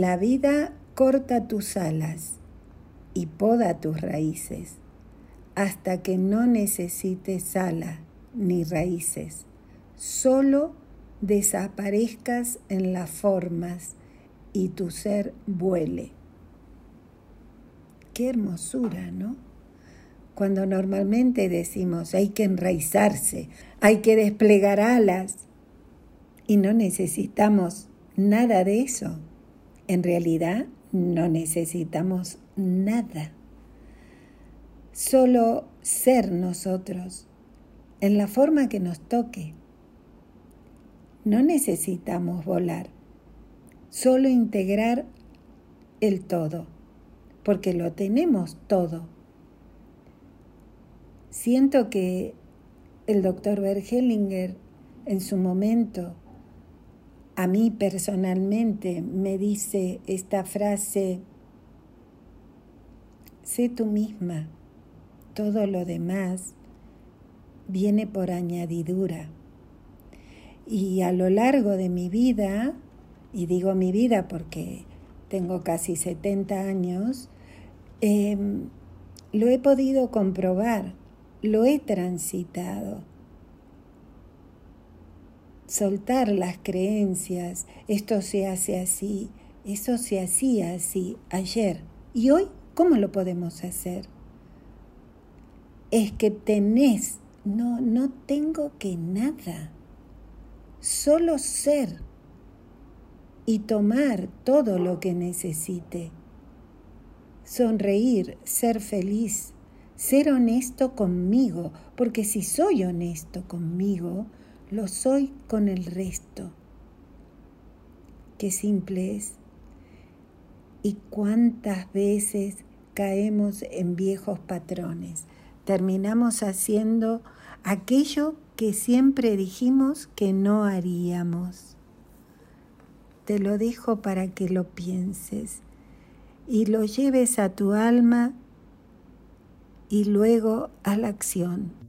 La vida corta tus alas y poda tus raíces hasta que no necesites alas ni raíces, solo desaparezcas en las formas y tu ser vuele. Qué hermosura, ¿no? Cuando normalmente decimos hay que enraizarse, hay que desplegar alas y no necesitamos nada de eso. En realidad no necesitamos nada. Solo ser nosotros en la forma que nos toque. No necesitamos volar, solo integrar el todo, porque lo tenemos todo. Siento que el doctor Bergelinger en su momento, a mí personalmente, me dice esta frase, sé tú misma, todo lo demás viene por añadidura. Y a lo largo de mi vida, y digo mi vida porque tengo casi 70 años, em, lo he podido comprobar, lo he transitado. Soltar las creencias, esto se hace así, eso se hacía así ayer. ¿Y hoy cómo lo podemos hacer? Es que tenés no, no tengo que nada. Solo ser y tomar todo lo que necesite. Sonreír, ser feliz, ser honesto conmigo, porque si soy honesto conmigo, lo soy con el resto. Qué simple es. Y cuántas veces caemos en viejos patrones. Terminamos haciendo aquello que siempre dijimos que no haríamos. Te lo dejo para que lo pienses y lo lleves a tu alma y luego a la acción.